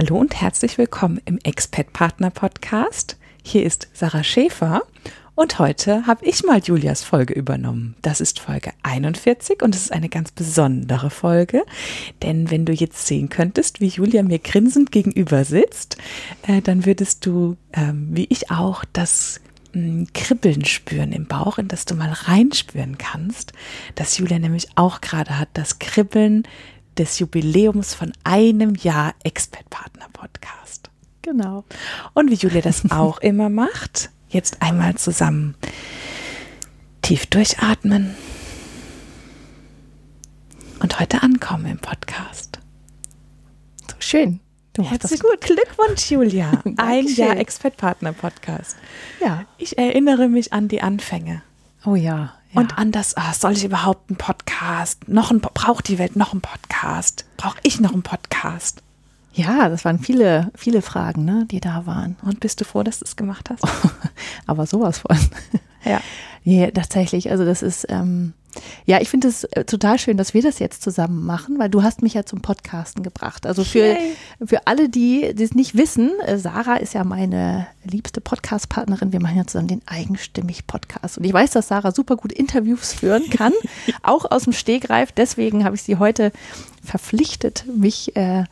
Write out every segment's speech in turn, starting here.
Hallo und herzlich willkommen im Expat Partner Podcast. Hier ist Sarah Schäfer und heute habe ich mal Julias Folge übernommen. Das ist Folge 41 und es ist eine ganz besondere Folge, denn wenn du jetzt sehen könntest, wie Julia mir grinsend gegenüber sitzt, äh, dann würdest du, ähm, wie ich auch, das mm, Kribbeln spüren im Bauch, in das du mal reinspüren kannst, dass Julia nämlich auch gerade hat, das Kribbeln des Jubiläums von einem Jahr Expert-Partner-Podcast. Genau. Und wie Julia das auch immer macht, jetzt einmal zusammen tief durchatmen und heute ankommen im Podcast. So schön. Du das gut. Glückwunsch, Julia. Ein Jahr Expert-Partner-Podcast. Ja. Ich erinnere mich an die Anfänge. Oh ja. Ja. Und an das, ah, soll ich überhaupt einen Podcast? Noch ein, braucht die Welt noch einen Podcast? Brauche ich noch einen Podcast? Ja, das waren viele, viele Fragen, ne, die da waren. Und bist du froh, dass du es gemacht hast? Aber sowas von. Ja. Nee, tatsächlich. Also das ist, ähm, ja, ich finde es äh, total schön, dass wir das jetzt zusammen machen, weil du hast mich ja zum Podcasten gebracht. Also für, für alle, die es nicht wissen, äh, Sarah ist ja meine liebste Podcast-Partnerin. Wir machen ja zusammen den eigenstimmig Podcast. Und ich weiß, dass Sarah super gut Interviews führen kann, auch aus dem Stegreif. Deswegen habe ich sie heute verpflichtet, mich, äh,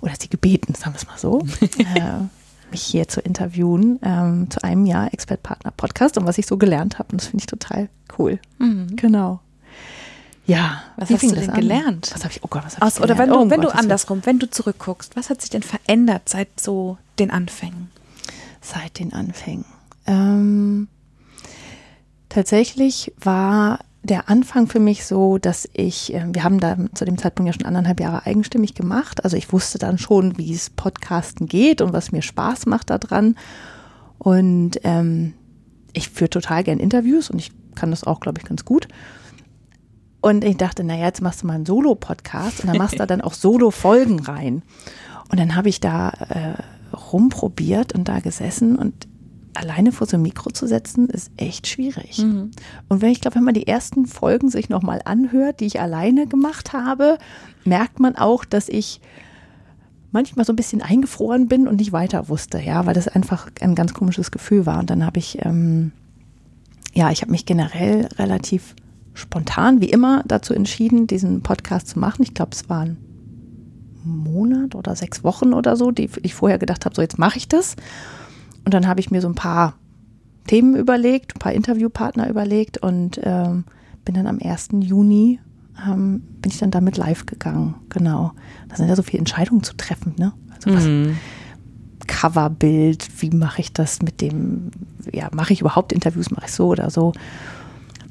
oder sie gebeten, sagen wir es mal so, äh, mich hier zu interviewen ähm, zu einem Jahr Expert-Partner-Podcast und was ich so gelernt habe. Und das finde ich total cool. Mhm. Genau. Ja, was hast du denn an? gelernt? Was habe ich, oh Gott, was habe ich gelernt? Oder wenn du, oh, wenn Gott, du andersrum, wenn du zurückguckst, was hat sich denn verändert seit so den Anfängen? Seit den Anfängen. Ähm, tatsächlich war der Anfang für mich so, dass ich, äh, wir haben da zu dem Zeitpunkt ja schon anderthalb Jahre eigenstimmig gemacht. Also ich wusste dann schon, wie es Podcasten geht und was mir Spaß macht daran. Und ähm, ich führe total gern Interviews und ich kann das auch, glaube ich, ganz gut. Und ich dachte, naja, jetzt machst du mal einen Solo-Podcast und dann machst du dann auch Solo-Folgen rein. Und dann habe ich da äh, rumprobiert und da gesessen und alleine vor so ein Mikro zu setzen, ist echt schwierig. Mhm. Und wenn ich glaube, wenn man die ersten Folgen sich nochmal anhört, die ich alleine gemacht habe, merkt man auch, dass ich manchmal so ein bisschen eingefroren bin und nicht weiter wusste, ja, weil das einfach ein ganz komisches Gefühl war. Und dann habe ich, ähm, ja, ich habe mich generell relativ spontan, wie immer, dazu entschieden, diesen Podcast zu machen. Ich glaube, es waren Monat oder sechs Wochen oder so, die ich vorher gedacht habe, so jetzt mache ich das. Und dann habe ich mir so ein paar Themen überlegt, ein paar Interviewpartner überlegt und ähm, bin dann am 1. Juni ähm, bin ich dann damit live gegangen. Genau. Da sind ja so viele Entscheidungen zu treffen, ne? Also was, mhm. Coverbild, wie mache ich das mit dem, ja, mache ich überhaupt Interviews, mache ich so oder so.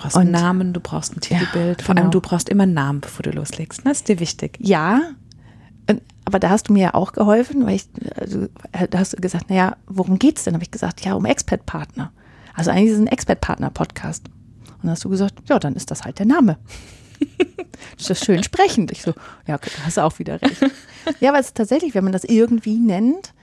Du brauchst und, einen Namen, du brauchst ein Titelbild. Ja, Vor allem, genau. du brauchst immer einen Namen, bevor du loslegst. Das ist dir wichtig. Ja, aber da hast du mir ja auch geholfen, weil ich, also, da hast du gesagt, naja, worum geht's denn? Habe ich gesagt, ja, um Expert-Partner. Also eigentlich ist es ein Expert-Partner-Podcast. Und dann hast du gesagt, ja, dann ist das halt der Name. das ist schön sprechend. Ich so, ja, okay, da hast du auch wieder recht. Ja, aber es ist tatsächlich, wenn man das irgendwie nennt,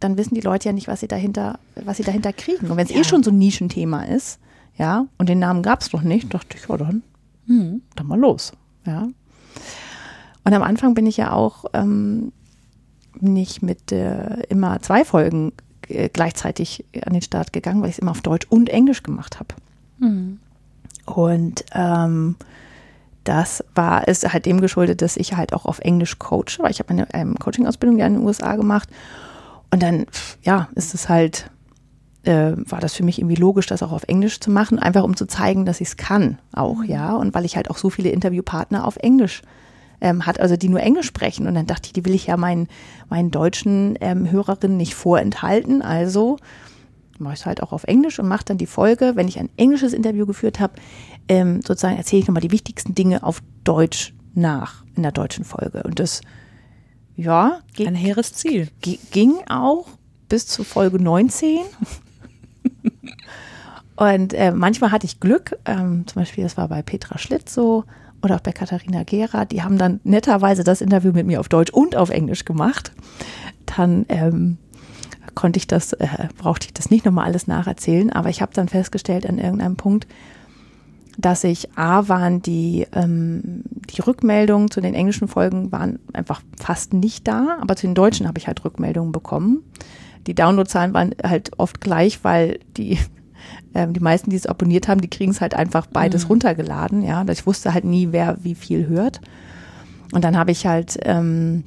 dann wissen die Leute ja nicht, was sie dahinter, was sie dahinter kriegen. Und wenn es eh ja. eh schon so ein Nischenthema ist, ja, und den Namen gab es noch nicht, dachte ich, ja, dann, hm, dann mal los. Ja. Und am Anfang bin ich ja auch ähm, nicht mit äh, immer zwei Folgen äh, gleichzeitig an den Start gegangen, weil ich es immer auf Deutsch und Englisch gemacht habe. Mhm. Und ähm, das war es halt dem geschuldet, dass ich halt auch auf Englisch coache, weil ich habe eine ähm, Coaching-Ausbildung ja in den USA gemacht. Und dann, ja, ist es halt, äh, war das für mich irgendwie logisch, das auch auf Englisch zu machen, einfach um zu zeigen, dass ich es kann auch, mhm. ja. Und weil ich halt auch so viele Interviewpartner auf Englisch ähm, hat, also die nur Englisch sprechen. Und dann dachte ich, die will ich ja meinen, meinen deutschen ähm, Hörerinnen nicht vorenthalten. Also mache ich es halt auch auf Englisch und mache dann die Folge, wenn ich ein englisches Interview geführt habe, ähm, sozusagen erzähle ich nochmal die wichtigsten Dinge auf Deutsch nach in der deutschen Folge. Und das ja, Ein hehres Ziel. ging auch bis zu Folge 19. Und äh, manchmal hatte ich Glück, ähm, zum Beispiel das war bei Petra Schlitt so oder auch bei Katharina Gera, die haben dann netterweise das Interview mit mir auf Deutsch und auf Englisch gemacht. Dann ähm, konnte ich das, äh, brauchte ich das nicht nochmal alles nacherzählen, aber ich habe dann festgestellt an irgendeinem Punkt, dass ich A waren die, ähm, die Rückmeldungen zu den englischen Folgen waren einfach fast nicht da, aber zu den deutschen habe ich halt Rückmeldungen bekommen. Die Downloadzahlen waren halt oft gleich, weil die ähm, die meisten, die es abonniert haben, die kriegen es halt einfach beides Mhm. runtergeladen. Ja, ich wusste halt nie, wer wie viel hört. Und dann habe ich halt ähm,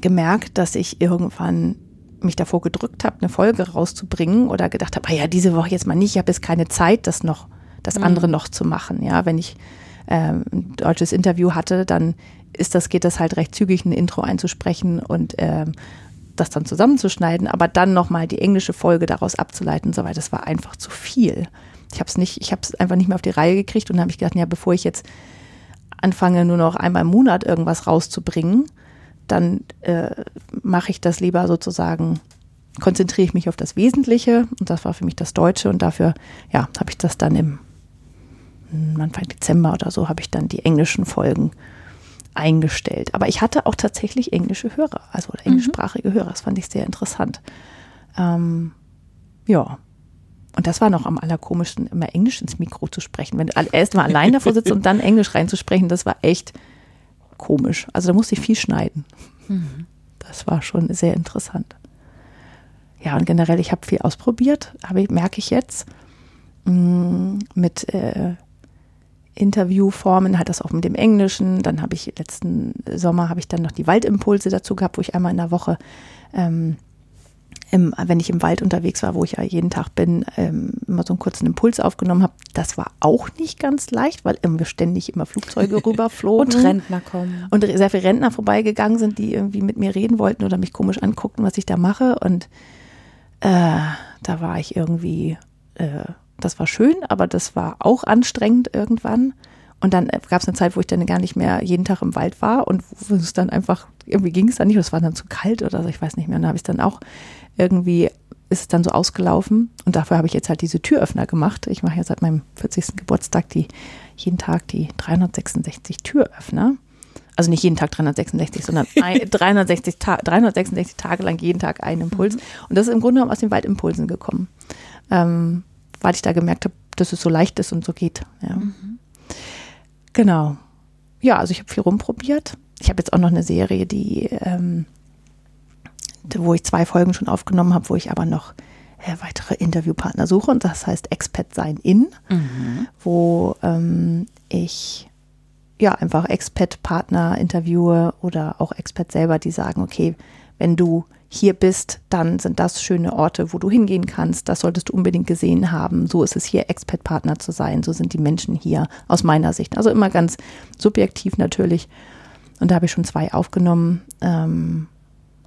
gemerkt, dass ich irgendwann mich davor gedrückt habe, eine Folge rauszubringen oder gedacht habe, ah ja, diese Woche jetzt mal nicht, ich habe jetzt keine Zeit, das noch, das andere noch zu machen. Ja, wenn ich ähm, ein deutsches Interview hatte, dann ist das, geht das halt recht zügig, ein Intro einzusprechen und ähm, das dann zusammenzuschneiden, aber dann nochmal die englische Folge daraus abzuleiten und so weiter, das war einfach zu viel. Ich habe es nicht, ich habe es einfach nicht mehr auf die Reihe gekriegt und habe ich gedacht, ja, bevor ich jetzt anfange, nur noch einmal im Monat irgendwas rauszubringen, dann äh, mache ich das lieber sozusagen, konzentriere ich mich auf das Wesentliche und das war für mich das Deutsche und dafür, ja, habe ich das dann im Anfang Dezember oder so, habe ich dann die englischen Folgen eingestellt. Aber ich hatte auch tatsächlich englische Hörer, also oder englischsprachige Hörer. Das fand ich sehr interessant. Ähm, ja. Und das war noch am allerkomischsten, immer Englisch ins Mikro zu sprechen. Wenn du erst mal allein davor sitzt und dann Englisch reinzusprechen, das war echt komisch. Also da musste ich viel schneiden. Das war schon sehr interessant. Ja, und generell, ich habe viel ausprobiert, habe ich, merke ich jetzt. Mm, Mit äh, Interviewformen, hat das auch mit dem Englischen. Dann habe ich letzten Sommer habe ich dann noch die Waldimpulse dazu gehabt, wo ich einmal in der Woche, ähm, im, wenn ich im Wald unterwegs war, wo ich ja jeden Tag bin, ähm, immer so einen kurzen Impuls aufgenommen habe. Das war auch nicht ganz leicht, weil irgendwie ständig immer Flugzeuge rüberflogen. Und Rentner kommen. Und sehr viele Rentner vorbeigegangen sind, die irgendwie mit mir reden wollten oder mich komisch anguckten, was ich da mache. Und äh, da war ich irgendwie, äh, das war schön, aber das war auch anstrengend irgendwann. Und dann gab es eine Zeit, wo ich dann gar nicht mehr jeden Tag im Wald war und wo es dann einfach, irgendwie ging es dann nicht, es war dann zu kalt oder so, ich weiß nicht mehr. Und da habe ich dann auch irgendwie, ist es dann so ausgelaufen. Und dafür habe ich jetzt halt diese Türöffner gemacht. Ich mache ja seit meinem 40. Geburtstag die, jeden Tag die 366 Türöffner. Also nicht jeden Tag 366, sondern ein, 360, Ta 366 Tage lang jeden Tag einen Impuls. Und das ist im Grunde genommen aus den Waldimpulsen gekommen. Ähm, weil ich da gemerkt habe, dass es so leicht ist und so geht. Ja. Genau. Ja, also ich habe viel rumprobiert. Ich habe jetzt auch noch eine Serie, die, ähm, wo ich zwei Folgen schon aufgenommen habe, wo ich aber noch äh, weitere Interviewpartner suche. Und das heißt Expat sein in, wo ähm, ich ja einfach Expat-Partner interviewe oder auch Expat selber, die sagen, okay, wenn du hier bist, dann sind das schöne Orte, wo du hingehen kannst. Das solltest du unbedingt gesehen haben. So ist es hier, Expat-Partner zu sein. So sind die Menschen hier aus meiner Sicht. Also immer ganz subjektiv natürlich. Und da habe ich schon zwei aufgenommen. Ähm,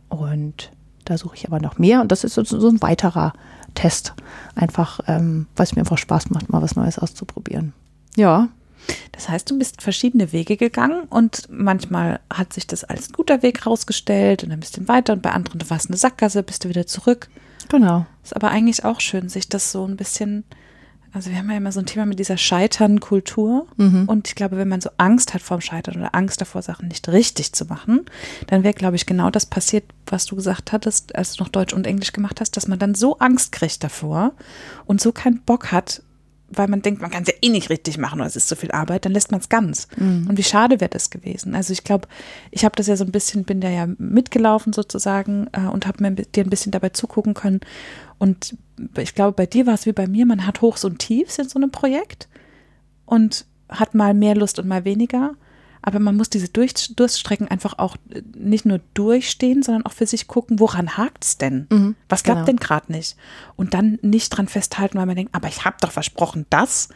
und da suche ich aber noch mehr. Und das ist so, so ein weiterer Test. Einfach, ähm, weil es mir einfach Spaß macht, mal was Neues auszuprobieren. Ja, Das heißt, du bist verschiedene Wege gegangen und manchmal hat sich das als ein guter Weg rausgestellt und ein bisschen weiter und bei anderen war es eine Sackgasse, bist du wieder zurück. genau. Ist aber eigentlich auch schön, sich das so ein bisschen, also wir haben ja immer so ein Thema mit dieser Scheitern-Kultur und ich glaube, wenn man so Angst hat vorm Scheitern oder Angst davor, Sachen nicht richtig zu machen, dann wäre, glaube ich, genau das passiert, was du gesagt hattest, als du noch Deutsch und Englisch gemacht hast, dass man dann so Angst kriegt davor und so keinen Bock hat, weil man denkt, man kann es ja eh nicht richtig machen oder es ist zu viel Arbeit, dann lässt man es ganz. Und wie schade wäre das gewesen. Also ich glaube, ich habe das ja so ein bisschen, bin da ja mitgelaufen sozusagen äh, und habe mir dir ein bisschen dabei zugucken können. Und ich glaube, bei dir war es wie bei mir, man hat Hochs und Tiefs in so einem Projekt und hat mal mehr Lust und mal weniger. Aber man muss diese Durch Durststrecken einfach auch äh, nicht nur durchstehen, sondern auch für sich gucken, woran hakt es denn? Mhm, Was klappt genau. denn gerade nicht? Und dann nicht dran festhalten, weil man denkt, aber ich habe doch versprochen, das.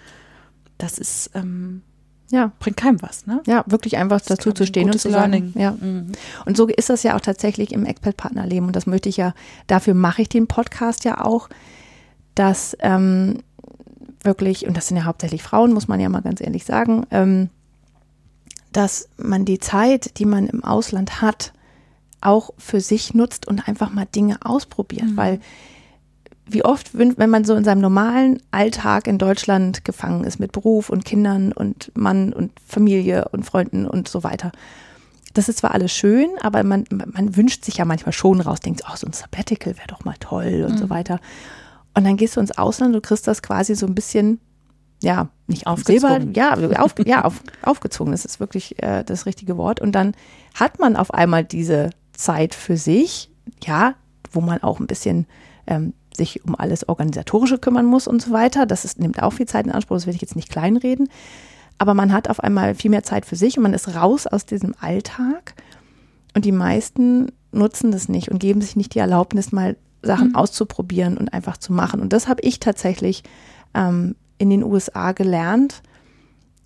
Das ist, ähm, Ja, bringt keinem was, ne? ja, wirklich einfach Das dazu zu stehen und zu sagen, Learning. ja. Mhm. Und so ist das ja auch tatsächlich im Expert-Partnerleben. Und das möchte ich ja, dafür mache ich den Podcast ja auch, dass ähm, wirklich, und das sind ja hauptsächlich Frauen, muss man ja mal ganz ehrlich sagen, ähm, dass man die Zeit, die man im Ausland hat, auch für sich nutzt und einfach mal Dinge ausprobiert, mhm. weil wie oft, wenn man so in seinem normalen Alltag in Deutschland gefangen ist mit Beruf und Kindern und Mann und Familie und Freunden und so weiter. Das ist zwar alles schön, aber man, man wünscht sich ja manchmal schon raus, denkt, oh, so ein Sabbatical wäre doch mal toll und mhm. so weiter. Und dann gehst du ins Ausland, du kriegst das quasi so ein bisschen, ja, nicht aufgezogen. ja, auf, ja auf, aufgezogen, das ist wirklich äh, das richtige Wort. Und dann hat man auf einmal diese Zeit für sich, ja, wo man auch ein bisschen ähm, sich um alles Organisatorische kümmern muss und so weiter. Das ist, nimmt auch viel Zeit in Anspruch, das will ich jetzt nicht kleinreden. Aber man hat auf einmal viel mehr Zeit für sich und man ist raus aus diesem Alltag. Und die meisten nutzen das nicht und geben sich nicht die Erlaubnis, mal Sachen mhm. auszuprobieren und einfach zu machen. Und das habe ich tatsächlich ähm, in den USA gelernt,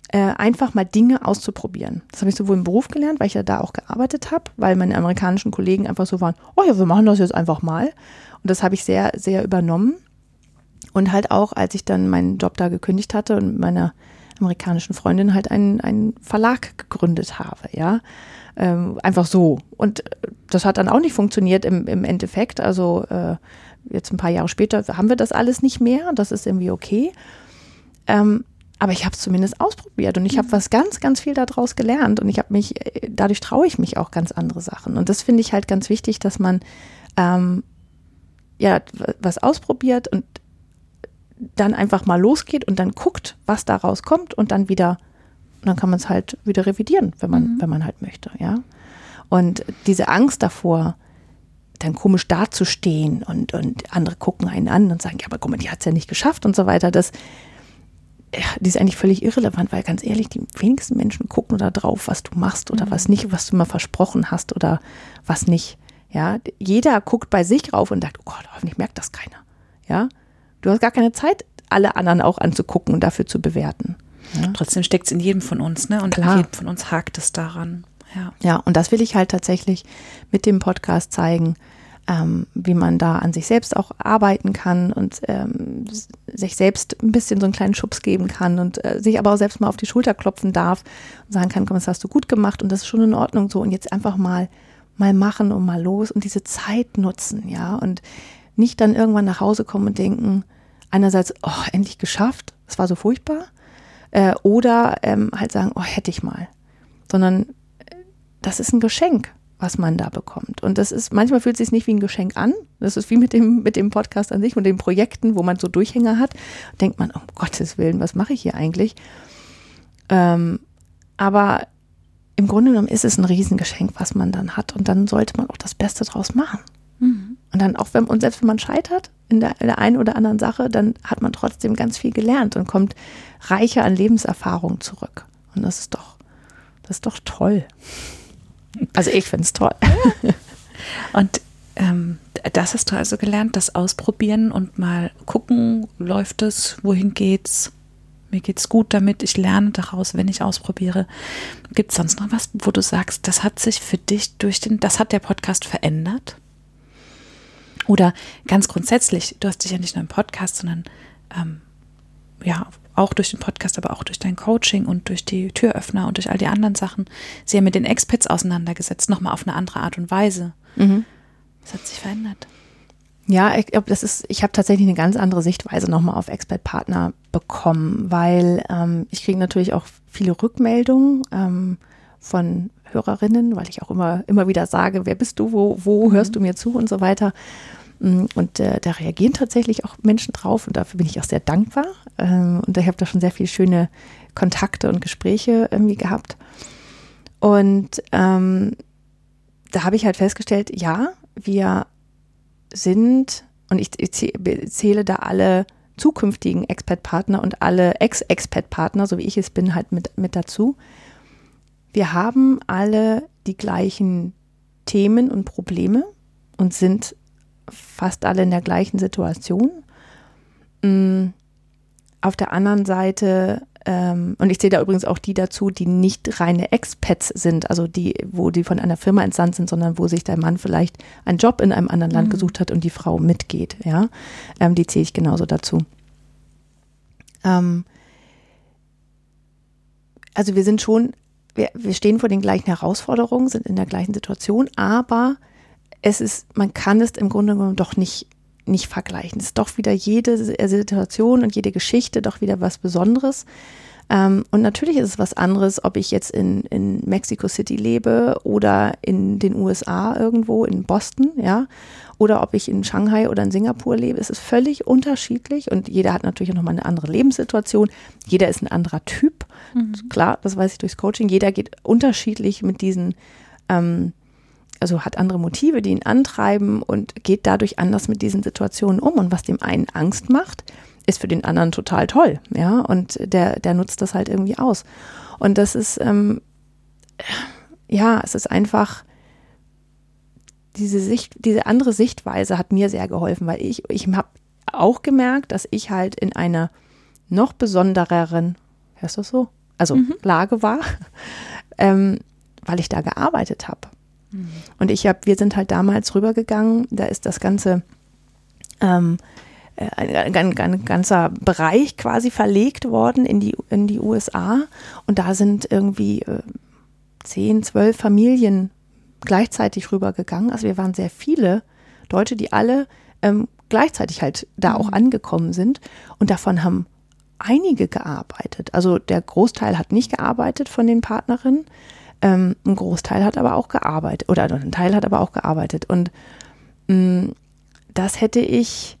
äh, einfach mal Dinge auszuprobieren. Das habe ich sowohl im Beruf gelernt, weil ich ja da auch gearbeitet habe, weil meine amerikanischen Kollegen einfach so waren, oh ja, wir machen das jetzt einfach mal. Und das habe ich sehr, sehr übernommen. Und halt auch, als ich dann meinen Job da gekündigt hatte und meiner amerikanischen Freundin halt einen, einen Verlag gegründet habe, ja. Ähm, einfach so. Und das hat dann auch nicht funktioniert im, im Endeffekt. Also äh, jetzt ein paar Jahre später haben wir das alles nicht mehr. Das ist irgendwie okay. Ähm, aber ich habe es zumindest ausprobiert und ich habe mhm. was ganz, ganz viel daraus gelernt und ich habe mich, äh, dadurch traue ich mich auch ganz andere Sachen. Und das finde ich halt ganz wichtig, dass man ähm, ja was ausprobiert und dann einfach mal losgeht und dann guckt, was daraus kommt und dann wieder, dann kann man es halt wieder revidieren, wenn man, mhm. wenn man halt möchte, ja. Und diese Angst davor, dann komisch dazustehen und, und andere gucken einen an und sagen, ja, aber guck mal, die hat es ja nicht geschafft und so weiter, das, die ist eigentlich völlig irrelevant, weil ganz ehrlich, die wenigsten Menschen gucken da drauf, was du machst oder mhm. was nicht, was du mal versprochen hast oder was nicht. Ja, jeder guckt bei sich rauf und sagt, oh Gott, hoffentlich merkt das keiner. Ja, du hast gar keine Zeit, alle anderen auch anzugucken und dafür zu bewerten. Ja? Trotzdem steckt es in jedem von uns, ne? Und Klar. jedem von uns hakt es daran. Ja. ja, und das will ich halt tatsächlich mit dem Podcast zeigen, ähm, wie man da an sich selbst auch arbeiten kann und ähm, sich selbst ein bisschen so einen kleinen Schubs geben kann und äh, sich aber auch selbst mal auf die Schulter klopfen darf und sagen kann, komm, das hast du gut gemacht und das ist schon in Ordnung so und jetzt einfach mal mal machen und mal los und diese Zeit nutzen, ja. Und nicht dann irgendwann nach Hause kommen und denken, einerseits, oh, endlich geschafft, es war so furchtbar, äh, oder ähm, halt sagen, oh, hätte ich mal, sondern äh, das ist ein Geschenk was man da bekommt. Und das ist, manchmal fühlt es sich nicht wie ein Geschenk an. Das ist wie mit dem, mit dem Podcast an sich und den Projekten, wo man so Durchhänger hat. Denkt man, um Gottes Willen, was mache ich hier eigentlich? Ähm, aber im Grunde genommen ist es ein Riesengeschenk, was man dann hat. Und dann sollte man auch das Beste draus machen. Mhm. Und dann auch wenn, und selbst wenn man scheitert in der, in der einen oder anderen Sache, dann hat man trotzdem ganz viel gelernt und kommt reicher an Lebenserfahrung zurück. Und das ist doch, das ist doch toll. Also ich finde es toll. Und ähm, das hast du also gelernt, das Ausprobieren und mal gucken, läuft es, wohin geht's? Mir geht's gut damit, ich lerne daraus, wenn ich ausprobiere. Gibt es sonst noch was, wo du sagst, das hat sich für dich durch den, das hat der Podcast verändert? Oder ganz grundsätzlich, du hast dich ja nicht nur im Podcast, sondern ähm, ja, auch durch den Podcast, aber auch durch dein Coaching und durch die Türöffner und durch all die anderen Sachen, sehr mit den Expats auseinandergesetzt, nochmal auf eine andere Art und Weise. Mhm. Das hat sich verändert. Ja, ich glaube, das ist, ich habe tatsächlich eine ganz andere Sichtweise nochmal auf Expert-Partner bekommen, weil ähm, ich kriege natürlich auch viele Rückmeldungen ähm, von Hörerinnen, weil ich auch immer, immer wieder sage, wer bist du, wo, wo mhm. hörst du mir zu und so weiter. Mm, und äh, da reagieren tatsächlich auch Menschen drauf und dafür bin ich auch sehr dankbar. Ähm, und ich habe da schon sehr viele schöne Kontakte und Gespräche irgendwie gehabt. Und ähm, da habe ich halt festgestellt, ja, wir sind, und ich, ich zähle da alle zukünftigen Expert-Partner und alle Ex-Expert-Partner, so wie ich es bin, halt mit, mit dazu. Wir haben alle die gleichen Themen und Probleme und sind fast alle in der gleichen Situation. Mm, auf der anderen Seite, ähm, und ich sehe da übrigens auch die dazu, die nicht reine Expats sind, also die, wo die von einer Firma entsandt sind, sondern wo sich der Mann vielleicht einen Job in einem anderen Land mhm. gesucht hat und die Frau mitgeht, ja. Ähm, die zähle ich genauso dazu. Ähm, also wir sind schon wir, wir stehen vor den gleichen Herausforderungen, sind in der gleichen Situation, aber es ist, man kann es im Grunde genommen doch nicht, nicht vergleichen. Es ist doch wieder jede Situation und jede Geschichte doch wieder was Besonderes. Ähm, und natürlich ist es was anderes, ob ich jetzt in, in Mexico City lebe oder in den USA irgendwo, in Boston, ja, oder ob ich in Shanghai oder in Singapur lebe. Es ist völlig unterschiedlich und jeder hat natürlich auch nochmal eine andere Lebenssituation. Jeder ist ein anderer Typ. Mhm. Klar, das weiß ich durchs Coaching. Jeder geht unterschiedlich mit diesen, ähm, also hat andere Motive, die ihn antreiben und geht dadurch anders mit diesen Situationen um. Und was dem einen Angst macht, ist für den anderen total toll, ja, und der, der nutzt das halt irgendwie aus. Und das ist, ähm, ja, es ist einfach, diese Sicht, diese andere Sichtweise hat mir sehr geholfen, weil ich, ich habe auch gemerkt, dass ich halt in einer noch besondereren, heißt das so? Also mhm. Lage war, ähm, weil ich da gearbeitet habe. Mhm. Und ich habe, wir sind halt damals rübergegangen, da ist das ganze ähm, äh, ein, ein, ein, ganzer Bereich quasi verlegt worden in die, in die USA. Und da sind irgendwie äh, zehn, zwölf Familien gleichzeitig rübergegangen. Also wir waren sehr viele Deutsche, die alle ähm, gleichzeitig halt da auch mhm. angekommen sind. Und davon haben einige gearbeitet. Also der Großteil hat nicht gearbeitet von den Partnerinnen. Ähm, ein Großteil hat aber auch gearbeitet. Oder ein Teil hat aber auch gearbeitet. Und mh, mm, das hätte ich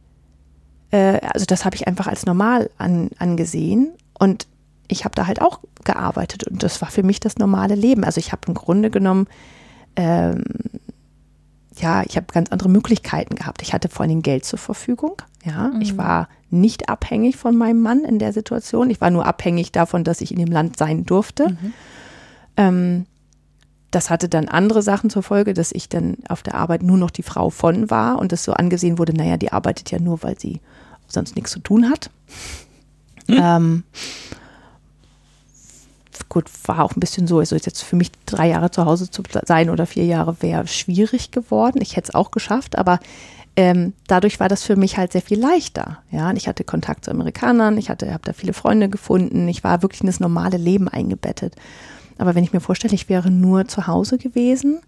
äh, also das habe ich einfach als normal an, angesehen und ich habe da halt auch gearbeitet und das war für mich das normale Leben. Also ich habe im Grunde genommen, ähm, ja, ich habe ganz andere Möglichkeiten gehabt. Ich hatte vor allem Geld zur Verfügung. Ja, mhm. ich war nicht abhängig von meinem Mann in der Situation. Ich war nur abhängig davon, dass ich in dem Land sein durfte. Mhm. Ähm, das hatte dann andere Sachen zur Folge, dass ich dann auf der Arbeit nur noch die Frau von war und es so angesehen wurde, naja, die arbeitet ja nur, weil sie sonst nichts zu tun hat. Hm. Ähm, gut, war auch ein bisschen so, also jetzt für mich drei Jahre zu Hause zu sein oder vier Jahre wäre schwierig geworden. Ich hätte es auch geschafft, aber ähm, dadurch war das für mich halt sehr viel leichter. Ja, ich hatte Kontakt zu Amerikanern, ich hatte, habe da viele Freunde gefunden, ich war wirklich in das normale Leben eingebettet. Aber wenn ich mir vorstelle, ich wäre nur zu Hause gewesen,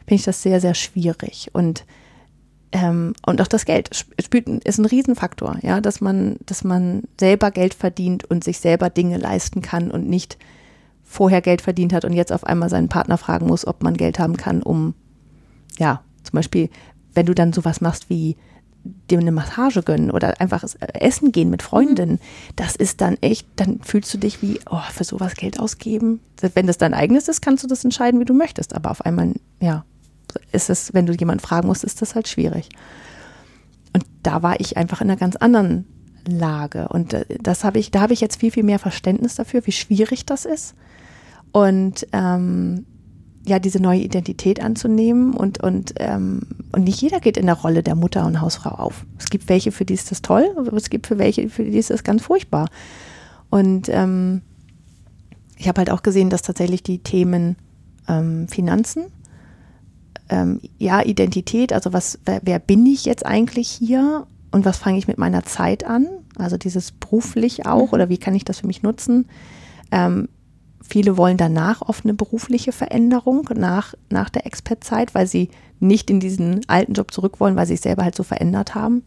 finde ich das sehr, sehr schwierig. Und ähm, und auch das Geld spielt, ist ein Riesenfaktor, ja, dass man, dass man selber Geld verdient und sich selber Dinge leisten kann und nicht vorher Geld verdient hat und jetzt auf einmal seinen Partner fragen muss, ob man Geld haben kann, um, ja, zum Beispiel, wenn du dann sowas machst wie dir eine Massage gönnen oder einfach essen gehen mit Freundinnen, das ist dann echt, dann fühlst du dich wie, oh, für sowas Geld ausgeben. Wenn das dein eigenes ist, kannst du das entscheiden, wie du möchtest. Aber auf einmal, ja, ist es, wenn du jemanden fragen musst, ist das halt schwierig. Und da war ich einfach in einer ganz anderen Lage. Und äh, das habe ich, da habe ich jetzt viel, viel mehr Verständnis dafür, wie schwierig das ist. Und ähm, ja, diese neue Identität anzunehmen und, und, ähm, und nicht jeder geht in der Rolle der Mutter und Hausfrau auf. Es gibt welche, für die ist das toll, aber es gibt für welche, für die ist das ganz furchtbar. Und ähm, ich habe halt auch gesehen, dass tatsächlich die Themen ähm, Finanzen ähm, ja, Identität, also was, wer, wer, bin ich jetzt eigentlich hier und was fange ich mit meiner Zeit an? Also dieses beruflich auch mhm. oder wie kann ich das für mich nutzen? Ähm, viele wollen danach oft eine berufliche Veränderung nach, nach der Expert-Zeit, weil sie nicht in diesen alten Job zurück wollen, weil sie sich selber halt so verändert haben.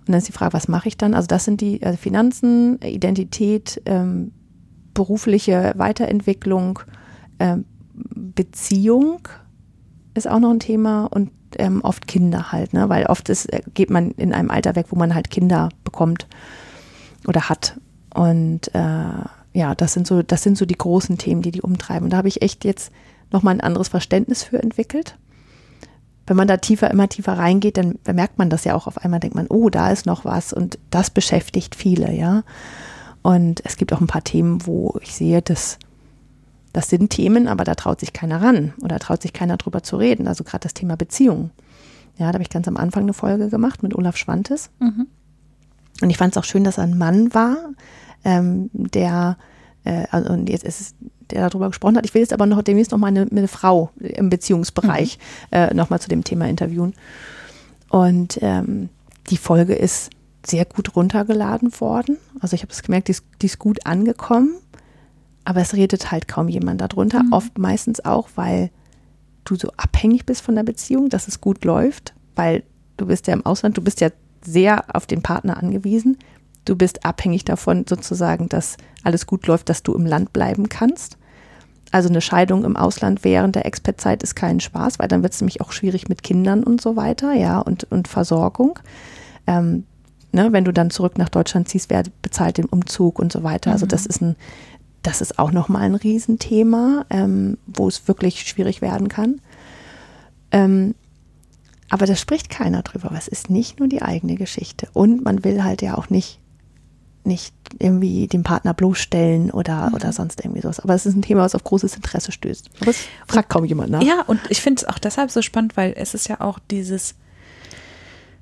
Und dann ist die Frage, was mache ich dann? Also das sind die also Finanzen, Identität, ähm, berufliche Weiterentwicklung, ähm, Beziehung, ist auch noch ein Thema und ähm, oft Kinder halt, ne? weil oft ist, äh, geht man in einem Alter weg, wo man halt Kinder bekommt oder hat. Und äh, ja, das sind so, das sind so die großen Themen, die die umtreiben. Und da habe ich echt jetzt nochmal ein anderes Verständnis für entwickelt. Wenn man da tiefer, immer tiefer reingeht, dann bemerkt man das ja auch auf einmal, denkt man, oh, da ist noch was und das beschäftigt viele, ja. Und es gibt auch ein paar Themen, wo ich sehe, dass das sind Themen, aber da traut sich keiner ran oder traut sich keiner drüber zu reden. Also gerade das Thema Beziehungen. Ja, da habe ich ganz am Anfang eine Folge gemacht mit Olaf Schwantes. Mhm. Und ich fand es auch schön, dass er ein Mann war, ähm, der, äh, also, und jetzt ist es, der darüber gesprochen hat. Ich will jetzt aber noch demnächst noch mal eine, eine Frau im Beziehungsbereich mhm. äh, noch mal zu dem Thema interviewen. Und ähm, die Folge ist sehr gut runtergeladen worden. Also ich habe es gemerkt, die ist, die ist gut angekommen aber es redet halt kaum jemand darunter. Mhm. Oft meistens auch, weil du so abhängig bist von der Beziehung, dass es gut läuft, weil du bist ja im Ausland, du bist ja sehr auf den Partner angewiesen. Du bist abhängig davon sozusagen, dass alles gut läuft, dass du im Land bleiben kannst. Also eine Scheidung im Ausland während der Expat-Zeit ist kein Spaß, weil dann wird es nämlich auch schwierig mit Kindern und so weiter, ja, und, und Versorgung. Ähm, ne, wenn du dann zurück nach Deutschland ziehst, wer bezahlt den Umzug und so weiter. Also das mhm. ist ein, das ist auch nochmal ein Riesenthema, ähm, wo es wirklich schwierig werden kann. Ähm, aber da spricht keiner drüber. Was ist nicht nur die eigene Geschichte. Und man will halt ja auch nicht, nicht irgendwie den Partner bloßstellen oder, mhm. oder sonst irgendwie sowas. Aber es ist ein Thema, was auf großes Interesse stößt. Aber es fragt kaum jemand nach. Ja, und ich finde es auch deshalb so spannend, weil es ist ja auch dieses,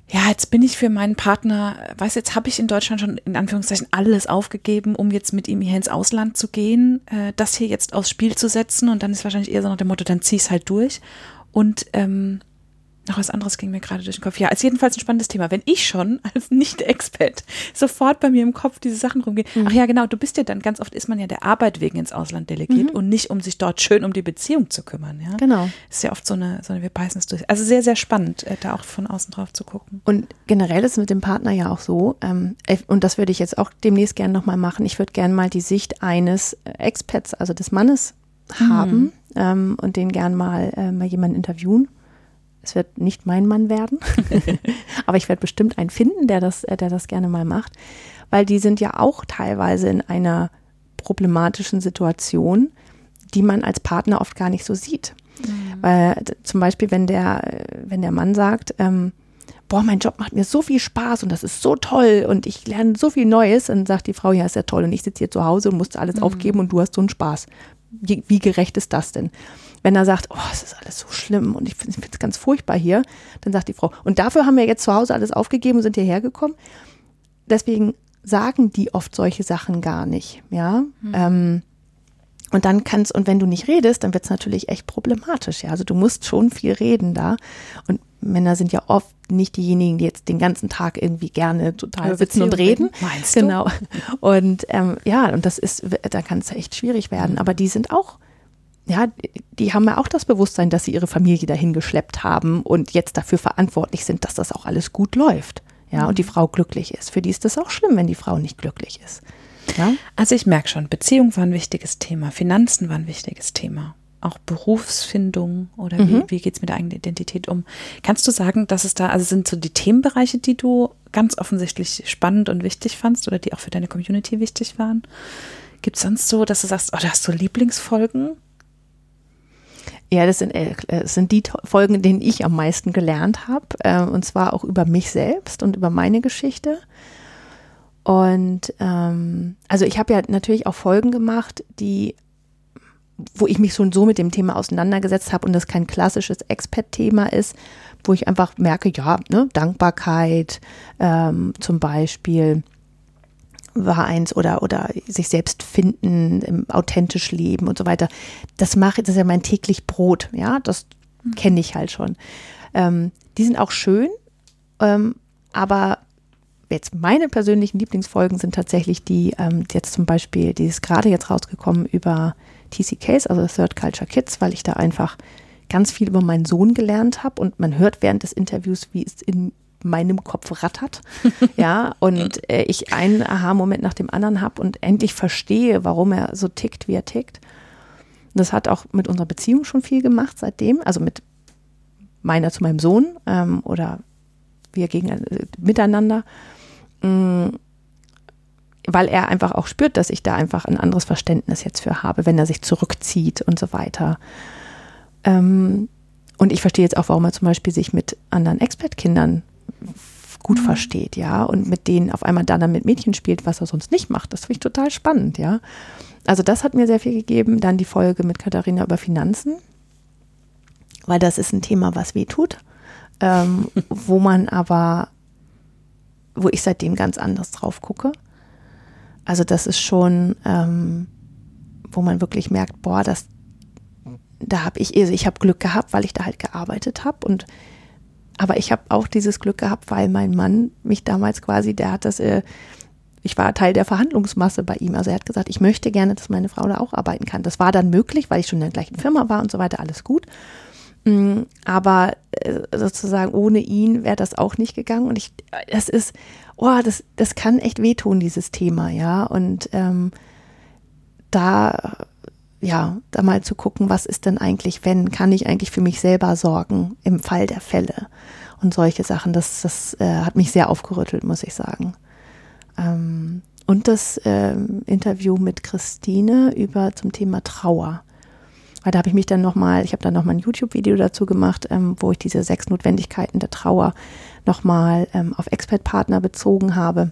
ja, jetzt bin ich für meinen Partner, weiß jetzt habe ich in Deutschland schon in Anführungszeichen alles aufgegeben, um jetzt mit ihm hier ins Ausland zu gehen, äh, das hier jetzt aufs Spiel zu setzen und dann ist wahrscheinlich eher so nach dem Motto, dann zieh es halt durch. Und ähm, noch was anderes ging mir gerade durch den Kopf. Ja, als jedenfalls ein spannendes Thema. Wenn ich schon als Nicht-Expert sofort bei mir im Kopf diese Sachen rumgehe. Mhm. Ach ja, genau, du bist ja dann, ganz oft ist man ja der Arbeit wegen ins Ausland delegiert mhm. und nicht, um sich dort schön um die Beziehung zu kümmern. Ja? Genau. Das ist ja oft so eine, so eine wir beißen es durch. Also sehr, sehr spannend, äh, da auch von außen drauf zu gucken. Und generell ist es mit dem Partner ja auch so, ähm, und das würde ich jetzt auch demnächst gerne nochmal machen. Ich würde gerne mal die Sicht eines äh, Expats, also des Mannes, mhm. haben ähm, und den gern mal, äh, mal jemanden interviewen es wird nicht mein Mann werden, aber ich werde bestimmt einen finden, der das, äh, der das gerne mal macht, weil die sind ja auch teilweise in einer problematischen Situation, die man als Partner oft gar nicht so sieht. Mhm. Weil zum Beispiel, wenn der, wenn der Mann sagt, ähm, boah, mein Job macht mir so viel Spaß und das ist so toll und ich lerne so viel Neues, dann sagt die Frau, ja, ist ja toll und ich sitze hier zu Hause und musste alles mhm. aufgeben und du hast so einen Spaß. Wie, wie gerecht ist das denn? Wenn er sagt, oh, es ist alles so schlimm und ich finde es ganz furchtbar hier, dann sagt die Frau, und dafür haben wir jetzt zu Hause alles aufgegeben und sind hierher gekommen. Deswegen sagen die oft solche Sachen gar nicht, ja. Mhm. Ähm, und dann kannst, und wenn du nicht redest, dann wird es natürlich echt problematisch, ja. Also du musst schon viel reden da. Und Männer sind ja oft nicht diejenigen, die jetzt den ganzen Tag irgendwie gerne total sitzen und reden. Meinst du? Genau. Und ähm, ja, und das ist, da kann es echt schwierig werden. Aber die sind auch ja, die haben ja auch das Bewusstsein, dass sie ihre Familie dahin geschleppt haben und jetzt dafür verantwortlich sind, dass das auch alles gut läuft. Ja, und die mhm. Frau glücklich ist. Für die ist das auch schlimm, wenn die Frau nicht glücklich ist. Ja? Also ich merke schon, Beziehung war ein wichtiges Thema, Finanzen war ein wichtiges Thema. Auch Berufsfindung oder wie, mhm. wie geht es mit der eigenen Identität um? Kannst du sagen, dass es da, also sind so die Themenbereiche, die du ganz offensichtlich spannend und wichtig fandst oder die auch für deine Community wichtig waren? Gibt es sonst so, dass du sagst, oh, da hast du Lieblingsfolgen? Ja, das sind, äh, das sind die Folgen, denen ich am meisten gelernt habe. Äh, und zwar auch über mich selbst und über meine Geschichte. Und ähm, also ich habe ja natürlich auch Folgen gemacht, die, wo ich mich schon so mit dem Thema auseinandergesetzt habe und das kein klassisches Expert-Thema ist, wo ich einfach merke, ja, ne, Dankbarkeit ähm, zum Beispiel war eins oder, oder sich selbst finden, authentisch leben und so weiter. Das mache, das ist ja mein täglich Brot, ja, das mhm. kenne ich halt schon. Ähm, die sind auch schön, ähm, aber jetzt meine persönlichen Lieblingsfolgen sind tatsächlich die, ähm, jetzt zum Beispiel, die ist gerade jetzt rausgekommen über TCKs, also Third Culture Kids, weil ich da einfach ganz viel über meinen Sohn gelernt habe und man hört während des Interviews, wie es in meinem Kopf rattert. ja, und äh, ich einen Aha-Moment nach dem anderen habe und endlich verstehe, warum er so tickt, wie er tickt. Das hat auch mit unserer Beziehung schon viel gemacht seitdem, also mit meiner zu meinem Sohn ähm, oder wir gegen äh, miteinander. Mm, weil er einfach auch spürt, dass ich da einfach ein anderes Verständnis jetzt für habe, wenn er sich zurückzieht und so weiter. Ähm, und ich verstehe jetzt auch, warum er zum Beispiel sich mit anderen Expert-Kindern gut mhm. versteht, ja, und mit denen auf einmal dann mit Mädchen spielt, was er sonst nicht macht. Das finde ich total spannend, ja. Also das hat mir sehr viel gegeben. Dann die Folge mit Katharina über Finanzen, weil das ist ein Thema, was weh tut, ähm, wo man aber, wo ich seitdem ganz anders drauf gucke. Also das ist schon, ähm, wo man wirklich merkt, boah, das, da habe ich, also ich habe Glück gehabt, weil ich da halt gearbeitet habe und aber ich habe auch dieses Glück gehabt, weil mein Mann mich damals quasi, der hat das, äh, ich war Teil der Verhandlungsmasse bei ihm. Also er hat gesagt, ich möchte gerne, dass meine Frau da auch arbeiten kann. Das war dann möglich, weil ich schon in der gleichen Firma war und so weiter, alles gut. Mm, aber äh, sozusagen ohne ihn wäre das auch nicht gegangen. Und ich, das ist, oh, das, das kann echt wehtun, dieses Thema, ja. Und ähm, da, ja, da mal zu gucken, was ist denn eigentlich, wenn, kann ich eigentlich für mich selber sorgen im Fall der Fälle und solche Sachen. Das, das äh, hat mich sehr aufgerüttelt, muss ich sagen. Ähm, und das ähm, Interview mit Christine über zum Thema Trauer. Weil da habe ich mich dann nochmal, ich habe dann nochmal ein YouTube-Video dazu gemacht, ähm, wo ich diese sechs Notwendigkeiten der Trauer nochmal ähm, auf Expert-Partner bezogen habe.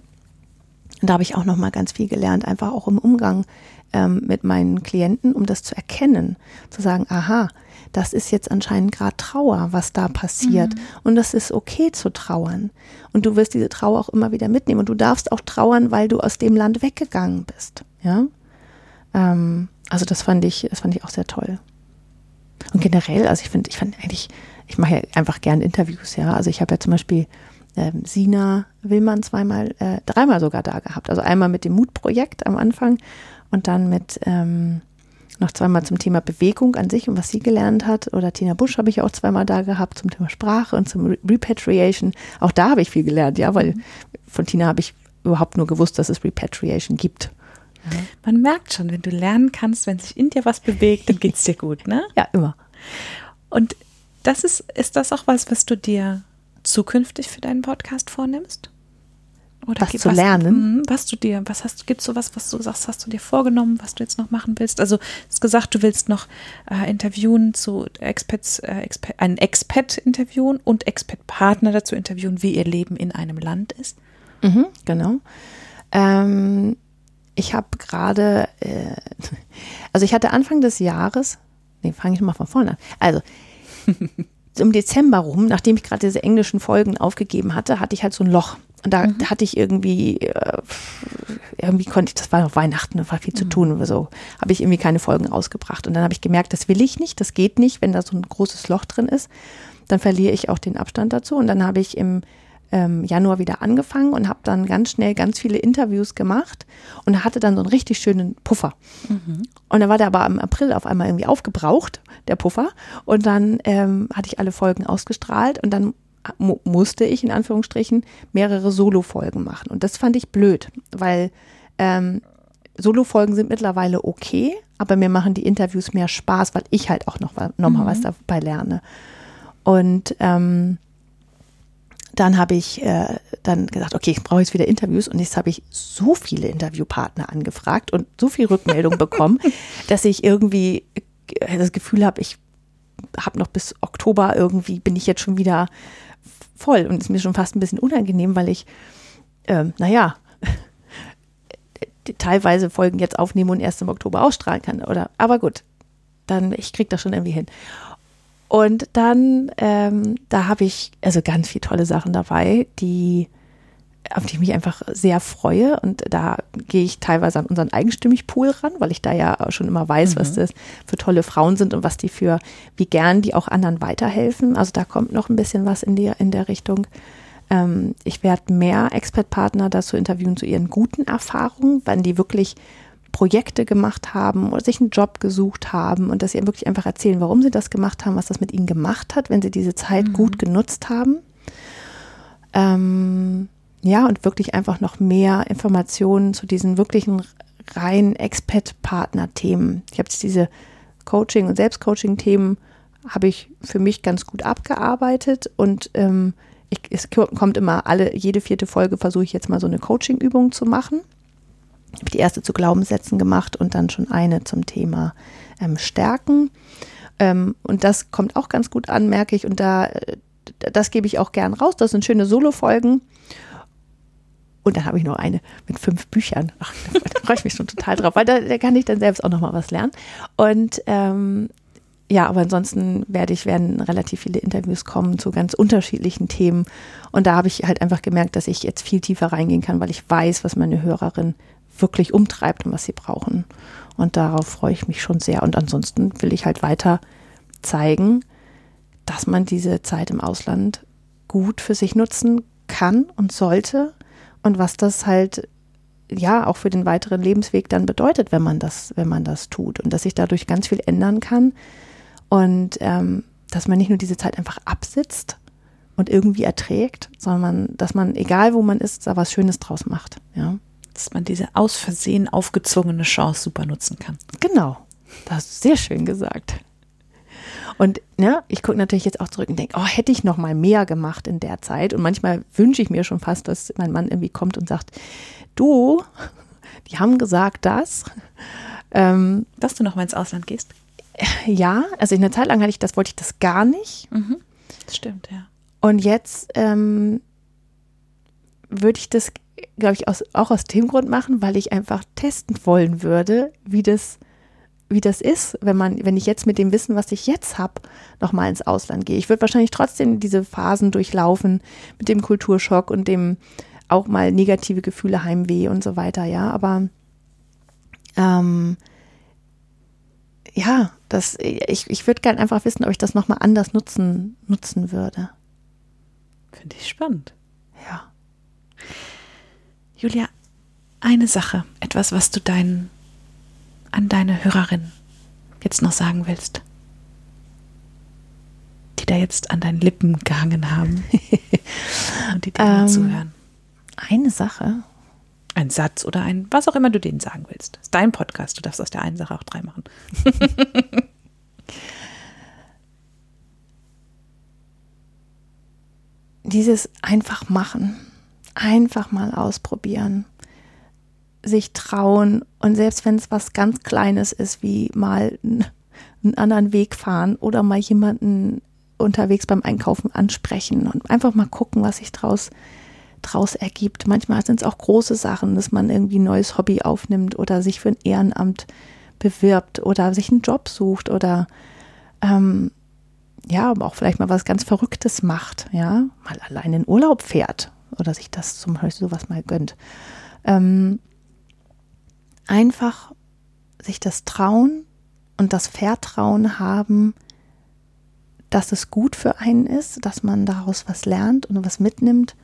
Und da habe ich auch nochmal ganz viel gelernt, einfach auch im Umgang ähm, mit meinen Klienten, um das zu erkennen, zu sagen, aha, das ist jetzt anscheinend gerade Trauer, was da passiert. Mhm. Und das ist okay zu trauern. Und du wirst diese Trauer auch immer wieder mitnehmen. Und du darfst auch trauern, weil du aus dem Land weggegangen bist. Ja. Ähm, also das fand ich, das fand ich auch sehr toll. Und generell, also ich finde, ich fand eigentlich, ich mache ja einfach gern Interviews, ja. Also ich habe ja zum Beispiel ähm, Sina Willmann zweimal, äh, dreimal sogar da gehabt. Also einmal mit dem Mutprojekt am Anfang und dann mit ähm, noch zweimal zum Thema Bewegung an sich und was sie gelernt hat. Oder Tina Busch habe ich auch zweimal da gehabt zum Thema Sprache und zum Repatriation. Auch da habe ich viel gelernt, ja, weil von Tina habe ich überhaupt nur gewusst, dass es Repatriation gibt. Ja. Man merkt schon, wenn du lernen kannst, wenn sich in dir was bewegt, dann geht es dir gut, ne? Ja, immer. Und das ist, ist das auch was, was du dir zukünftig für deinen Podcast vornimmst? Oder was zu was, lernen. Mhm, was du dir, was hast du, gibt es sowas, was du sagst, hast du dir vorgenommen, was du jetzt noch machen willst? Also, du hast gesagt, du willst noch äh, interviewen zu Experts, äh, Exper einen Expat interviewen und Expat-Partner dazu interviewen, wie ihr Leben in einem Land ist. Mhm, genau. Ähm, ich habe gerade, äh, also ich hatte Anfang des Jahres, nee, fange ich mal von vorne an. Also, im Dezember rum, nachdem ich gerade diese englischen Folgen aufgegeben hatte, hatte ich halt so ein Loch. Und da, mhm. hatte ich irgendwie, äh, irgendwie konnte ich, das war noch Weihnachten, da war viel zu mhm. tun oder so, habe ich irgendwie keine Folgen rausgebracht. Und dann habe ich gemerkt, das will ich nicht, das geht nicht, wenn da so ein großes Loch drin ist. Dann verliere ich auch den Abstand dazu. Und dann habe ich im ähm, Januar wieder angefangen und habe dann ganz schnell ganz viele Interviews gemacht und hatte dann so einen richtig schönen Puffer. Mhm. Und dann war der aber im April auf einmal irgendwie aufgebraucht, der Puffer. Und dann ähm, hatte ich alle Folgen ausgestrahlt und dann mu musste ich in Anführungsstrichen mehrere Solo-Folgen machen. Und das fand ich blöd, weil ähm, Solo-Folgen sind mittlerweile okay, aber mir machen die Interviews mehr Spaß, weil ich halt auch noch, noch mal mhm. was dabei lerne. Und ähm, dann habe ich äh, dann gesagt, okay, ich brauche jetzt wieder Interviews und jetzt habe ich so viele Interviewpartner angefragt und so viel Rückmeldung bekommen, dass ich irgendwie das Gefühl habe, ich habe noch bis Oktober irgendwie, bin ich jetzt schon wieder voll und ist mir schon fast ein bisschen unangenehm, weil ich, ähm, naja, teilweise Folgen jetzt aufnehme und erst im Oktober ausstrahlen kann. Oder, aber gut, dann, ich kriege das schon irgendwie hin. Und dann, ähm, da habe ich also ganz viele tolle Sachen dabei, die auf die ich mich einfach sehr freue. Und da gehe ich teilweise an unseren Eigenstimmig-Pool ran, weil ich da ja schon immer weiß, mhm. was das für tolle Frauen sind und was die für, wie gern die auch anderen weiterhelfen. Also da kommt noch ein bisschen was in, die, in der Richtung. Ähm, ich werde mehr Expert-Partner dazu interviewen zu ihren guten Erfahrungen, wann die wirklich Projekte gemacht haben oder sich einen Job gesucht haben und dass sie wirklich einfach erzählen, warum sie das gemacht haben, was das mit ihnen gemacht hat, wenn sie diese Zeit mhm. gut genutzt haben. Ähm, ja, und wirklich einfach noch mehr Informationen zu diesen wirklichen rein Expat-Partner-Themen. Ich habe jetzt diese Coaching- und Selbstcoaching-Themen habe ich für mich ganz gut abgearbeitet und ähm, ich, es kommt immer alle, jede vierte Folge versuche ich jetzt mal so eine Coaching-Übung zu machen. Habe die erste zu Glaubenssätzen gemacht und dann schon eine zum Thema ähm, Stärken. Ähm, und das kommt auch ganz gut an, merke ich. Und da, äh, das gebe ich auch gern raus. Das sind schöne Solo-Folgen. Und dann habe ich noch eine mit fünf Büchern. Ach, da freue ich mich schon total drauf, weil da, da kann ich dann selbst auch noch mal was lernen. Und ähm, ja, aber ansonsten werde ich, werden relativ viele Interviews kommen zu ganz unterschiedlichen Themen. Und da habe ich halt einfach gemerkt, dass ich jetzt viel tiefer reingehen kann, weil ich weiß, was meine Hörerin wirklich umtreibt und was sie brauchen. Und darauf freue ich mich schon sehr. Und ansonsten will ich halt weiter zeigen, dass man diese Zeit im Ausland gut für sich nutzen kann und sollte und was das halt ja auch für den weiteren Lebensweg dann bedeutet, wenn man das, wenn man das tut und dass sich dadurch ganz viel ändern kann und ähm, dass man nicht nur diese Zeit einfach absitzt und irgendwie erträgt, sondern dass man, egal wo man ist, da was Schönes draus macht. Ja. Dass man diese aus Versehen aufgezwungene Chance super nutzen kann. Genau. Das hast du sehr schön gesagt. Und ne, ich gucke natürlich jetzt auch zurück und denke, oh, hätte ich noch mal mehr gemacht in der Zeit. Und manchmal wünsche ich mir schon fast, dass mein Mann irgendwie kommt und sagt, du, die haben gesagt das. Ähm, dass du noch mal ins Ausland gehst? Ja, also in der Zeit lang hatte ich das, wollte ich das gar nicht. Mhm. Das stimmt, ja. Und jetzt ähm, würde ich das, glaube ich, aus, auch aus dem Grund machen, weil ich einfach testen wollen würde, wie das, wie das ist, wenn man, wenn ich jetzt mit dem Wissen, was ich jetzt habe, nochmal ins Ausland gehe. Ich würde wahrscheinlich trotzdem diese Phasen durchlaufen mit dem Kulturschock und dem auch mal negative Gefühle, Heimweh und so weiter, ja. Aber ähm, ja, das, ich, ich würde gerne einfach wissen, ob ich das nochmal anders nutzen, nutzen würde. Finde ich spannend. Ja. Julia, eine Sache, etwas, was du deinen, an deine Hörerin jetzt noch sagen willst, die da jetzt an deinen Lippen gehangen haben und die dir ähm, zuhören. Eine Sache. Ein Satz oder ein, was auch immer du denen sagen willst. Das ist dein Podcast, du darfst aus der einen Sache auch drei machen. dieses einfach machen, einfach mal ausprobieren, sich trauen. Und selbst wenn es was ganz Kleines ist, wie mal einen anderen Weg fahren oder mal jemanden unterwegs beim Einkaufen ansprechen und einfach mal gucken, was sich draus, draus ergibt. Manchmal sind es auch große Sachen, dass man irgendwie ein neues Hobby aufnimmt oder sich für ein Ehrenamt bewirbt oder sich einen Job sucht oder ähm, ja, aber auch vielleicht mal was ganz Verrücktes macht, ja, mal allein in Urlaub fährt oder sich das zum Beispiel sowas mal gönnt. Ähm, einfach sich das trauen und das Vertrauen haben, dass es gut für einen ist, dass man daraus was lernt und was mitnimmt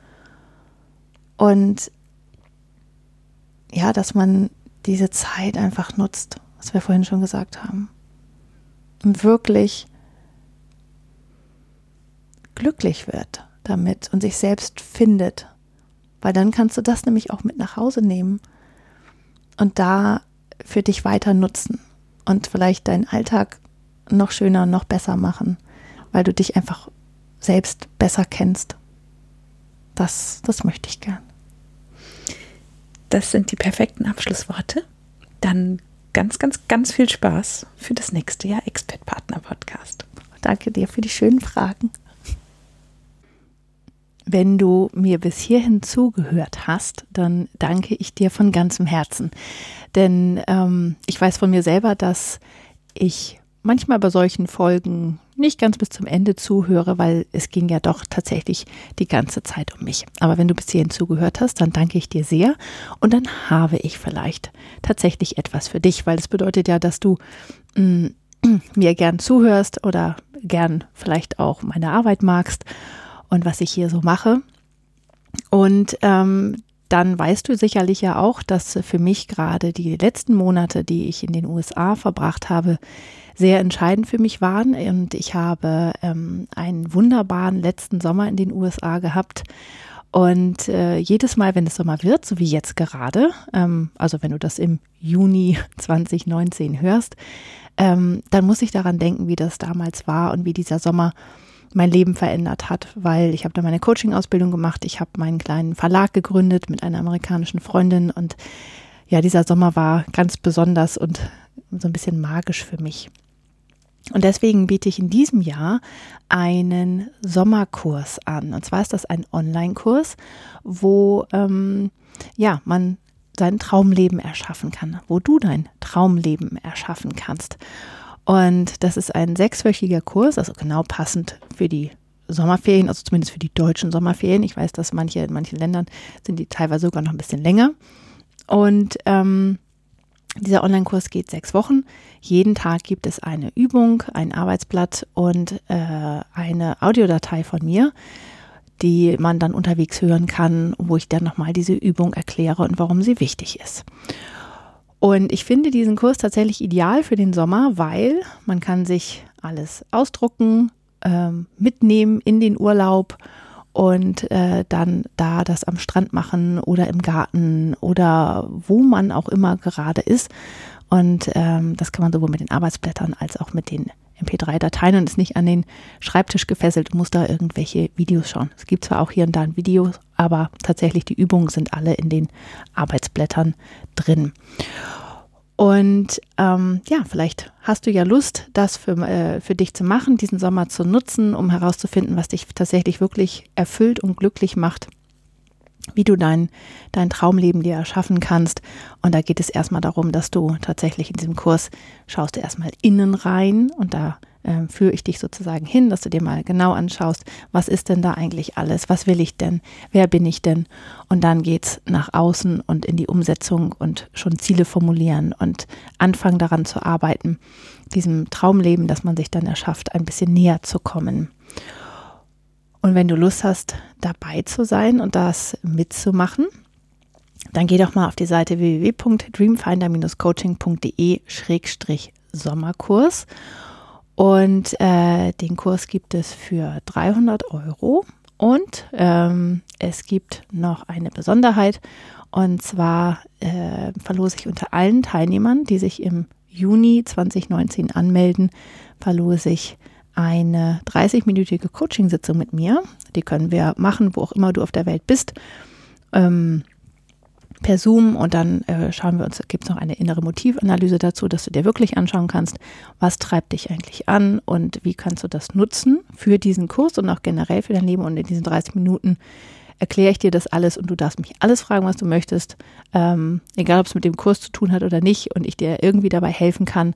und ja, dass man diese Zeit einfach nutzt, was wir vorhin schon gesagt haben. Und wirklich glücklich wird damit und sich selbst findet. Weil dann kannst du das nämlich auch mit nach Hause nehmen und da für dich weiter nutzen und vielleicht deinen Alltag noch schöner, noch besser machen, weil du dich einfach selbst besser kennst. Das, das möchte ich gern. Das sind die perfekten Abschlussworte. Dann ganz, ganz, ganz viel Spaß für das nächste Jahr Expert Partner Podcast. Danke dir für die schönen Fragen. Wenn du mir bis hierhin zugehört hast, dann danke ich dir von ganzem Herzen. Denn ähm, ich weiß von mir selber, dass ich manchmal bei solchen Folgen nicht ganz bis zum Ende zuhöre, weil es ging ja doch tatsächlich die ganze Zeit um mich. Aber wenn du bis hierhin zugehört hast, dann danke ich dir sehr und dann habe ich vielleicht tatsächlich etwas für dich, weil es bedeutet ja, dass du mh, mm, mir gern zuhörst oder gern vielleicht auch meine Arbeit magst und was ich hier so mache. Und ähm, dann weißt du sicherlich ja auch, dass für mich gerade die letzten Monate, die ich in den USA verbracht habe, sehr entscheidend für mich waren. Und ich habe ähm, einen wunderbaren letzten Sommer in den USA gehabt. Und äh, jedes Mal, wenn es Sommer wird, so wie jetzt gerade, ähm, also wenn du das im Juni 2019 hörst, ähm, dann muss ich daran denken, wie das damals war und wie dieser Sommer mein Leben verändert hat, weil ich habe da meine Coaching-Ausbildung gemacht, ich habe meinen kleinen Verlag gegründet mit einer amerikanischen Freundin und ja, dieser Sommer war ganz besonders und so ein bisschen magisch für mich. Und deswegen biete ich in diesem Jahr einen Sommerkurs an. Und zwar ist das ein Online-Kurs, wo ähm, ja man sein Traumleben erschaffen kann, wo du dein Traumleben erschaffen kannst. Und das ist ein sechswöchiger Kurs, also genau passend für die Sommerferien, also zumindest für die deutschen Sommerferien. Ich weiß, dass manche in manchen Ländern sind die teilweise sogar noch ein bisschen länger. Und ähm, dieser Online-Kurs geht sechs Wochen. Jeden Tag gibt es eine Übung, ein Arbeitsblatt und äh, eine Audiodatei von mir, die man dann unterwegs hören kann, wo ich dann nochmal diese Übung erkläre und warum sie wichtig ist. Und ich finde diesen Kurs tatsächlich ideal für den Sommer, weil man kann sich alles ausdrucken, ähm, mitnehmen in den Urlaub und äh, dann da das am Strand machen oder im Garten oder wo man auch immer gerade ist. Und ähm, das kann man sowohl mit den Arbeitsblättern als auch mit den MP3-Dateien und ist nicht an den Schreibtisch gefesselt und muss da irgendwelche Videos schauen. Es gibt zwar auch hier und da ein Video, aber tatsächlich die Übungen sind alle in den Arbeitsblättern drin. Und ähm, ja, vielleicht hast du ja Lust, das für, äh, für dich zu machen, diesen Sommer zu nutzen, um herauszufinden, was dich tatsächlich wirklich erfüllt und glücklich macht wie du dein, dein Traumleben dir erschaffen kannst. Und da geht es erstmal darum, dass du tatsächlich in diesem Kurs schaust du erstmal innen rein und da äh, führe ich dich sozusagen hin, dass du dir mal genau anschaust, was ist denn da eigentlich alles, was will ich denn, wer bin ich denn? Und dann geht's nach außen und in die Umsetzung und schon Ziele formulieren und anfangen daran zu arbeiten, diesem Traumleben, das man sich dann erschafft, ein bisschen näher zu kommen. Und wenn du Lust hast, dabei zu sein und das mitzumachen, dann geh doch mal auf die Seite www.dreamfinder-coaching.de-sommerkurs. Und äh, den Kurs gibt es für 300 Euro. Und ähm, es gibt noch eine Besonderheit. Und zwar äh, verlose ich unter allen Teilnehmern, die sich im Juni 2019 anmelden, verlose ich eine 30-minütige Coaching-Sitzung mit mir. Die können wir machen, wo auch immer du auf der Welt bist. Ähm, per Zoom und dann äh, schauen wir uns, gibt es noch eine innere Motivanalyse dazu, dass du dir wirklich anschauen kannst, was treibt dich eigentlich an und wie kannst du das nutzen für diesen Kurs und auch generell für dein Leben. Und in diesen 30 Minuten erkläre ich dir das alles und du darfst mich alles fragen, was du möchtest, ähm, egal ob es mit dem Kurs zu tun hat oder nicht und ich dir irgendwie dabei helfen kann,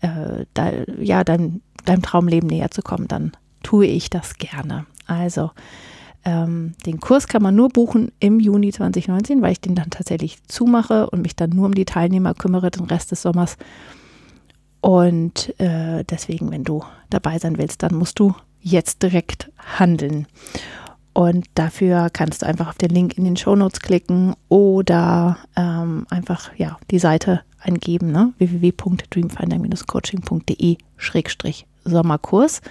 äh, da, ja, dann deinem Traumleben näher zu kommen, dann tue ich das gerne. Also ähm, den Kurs kann man nur buchen im Juni 2019, weil ich den dann tatsächlich zumache und mich dann nur um die Teilnehmer kümmere den Rest des Sommers. Und äh, deswegen, wenn du dabei sein willst, dann musst du jetzt direkt handeln. Und dafür kannst du einfach auf den Link in den Show Notes klicken oder ähm, einfach ja, die Seite eingeben, ne? www.dreamfinder-coaching.de-sommerkurs.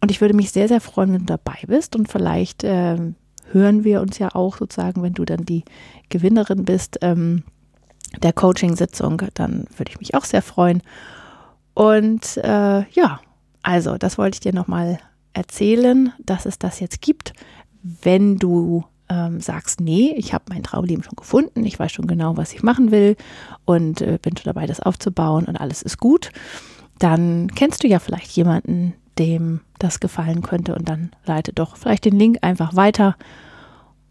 Und ich würde mich sehr, sehr freuen, wenn du dabei bist und vielleicht ähm, hören wir uns ja auch sozusagen, wenn du dann die Gewinnerin bist ähm, der Coaching-Sitzung, dann würde ich mich auch sehr freuen. Und äh, ja, also das wollte ich dir nochmal erzählen, dass es das jetzt gibt. Wenn du ähm, sagst, nee, ich habe mein Traumleben schon gefunden, ich weiß schon genau, was ich machen will und äh, bin schon dabei, das aufzubauen und alles ist gut, dann kennst du ja vielleicht jemanden, dem das gefallen könnte und dann leite doch vielleicht den Link einfach weiter.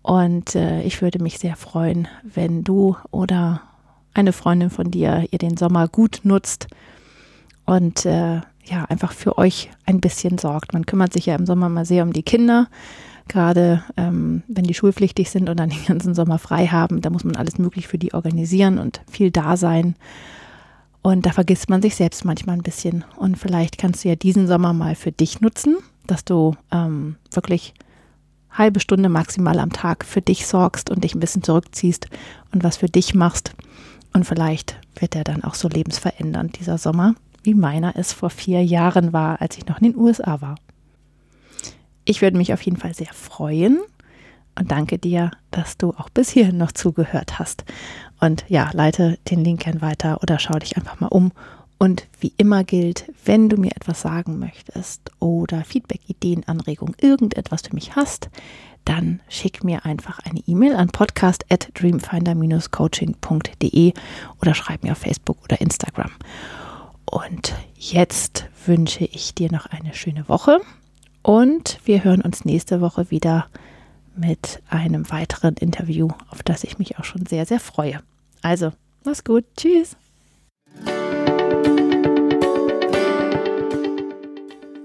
Und äh, ich würde mich sehr freuen, wenn du oder eine Freundin von dir ihr den Sommer gut nutzt und äh, ja, einfach für euch ein bisschen sorgt. Man kümmert sich ja im Sommer mal sehr um die Kinder, gerade ähm, wenn die schulpflichtig sind und dann den ganzen Sommer frei haben. Da muss man alles möglich für die organisieren und viel da sein. Und da vergisst man sich selbst manchmal ein bisschen. Und vielleicht kannst du ja diesen Sommer mal für dich nutzen, dass du ähm, wirklich halbe Stunde maximal am Tag für dich sorgst und dich ein bisschen zurückziehst und was für dich machst. Und vielleicht wird er dann auch so lebensverändernd, dieser Sommer wie meiner es vor vier Jahren war, als ich noch in den USA war. Ich würde mich auf jeden Fall sehr freuen und danke dir, dass du auch bis hierhin noch zugehört hast. Und ja, leite den Link gern weiter oder schau dich einfach mal um. Und wie immer gilt, wenn du mir etwas sagen möchtest oder Feedback, Ideen, Anregungen, irgendetwas für mich hast, dann schick mir einfach eine E-Mail an podcast at dreamfinder-coaching.de oder schreib mir auf Facebook oder Instagram. Und jetzt wünsche ich dir noch eine schöne Woche und wir hören uns nächste Woche wieder mit einem weiteren Interview, auf das ich mich auch schon sehr, sehr freue. Also, mach's gut. Tschüss.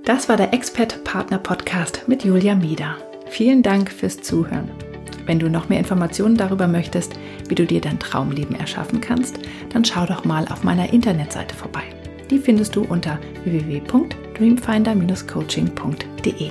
Das war der Expert Partner Podcast mit Julia Mieder. Vielen Dank fürs Zuhören. Wenn du noch mehr Informationen darüber möchtest, wie du dir dein Traumleben erschaffen kannst, dann schau doch mal auf meiner Internetseite vorbei. Die findest du unter www.dreamfinder-coaching.de.